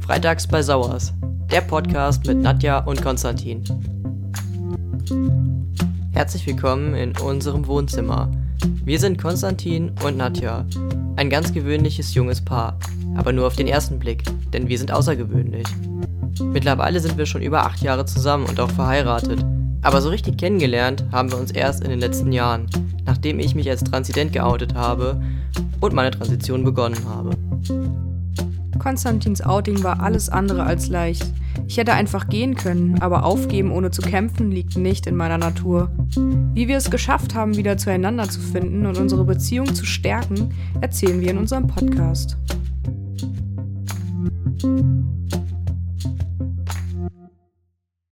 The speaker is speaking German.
Freitags bei Sauers, der Podcast mit Nadja und Konstantin. Herzlich willkommen in unserem Wohnzimmer. Wir sind Konstantin und Nadja, ein ganz gewöhnliches junges Paar, aber nur auf den ersten Blick, denn wir sind außergewöhnlich. Mittlerweile sind wir schon über acht Jahre zusammen und auch verheiratet, aber so richtig kennengelernt haben wir uns erst in den letzten Jahren, nachdem ich mich als Transident geoutet habe und meine Transition begonnen habe. Konstantins Outing war alles andere als leicht. Ich hätte einfach gehen können, aber aufgeben ohne zu kämpfen liegt nicht in meiner Natur. Wie wir es geschafft haben, wieder zueinander zu finden und unsere Beziehung zu stärken, erzählen wir in unserem Podcast.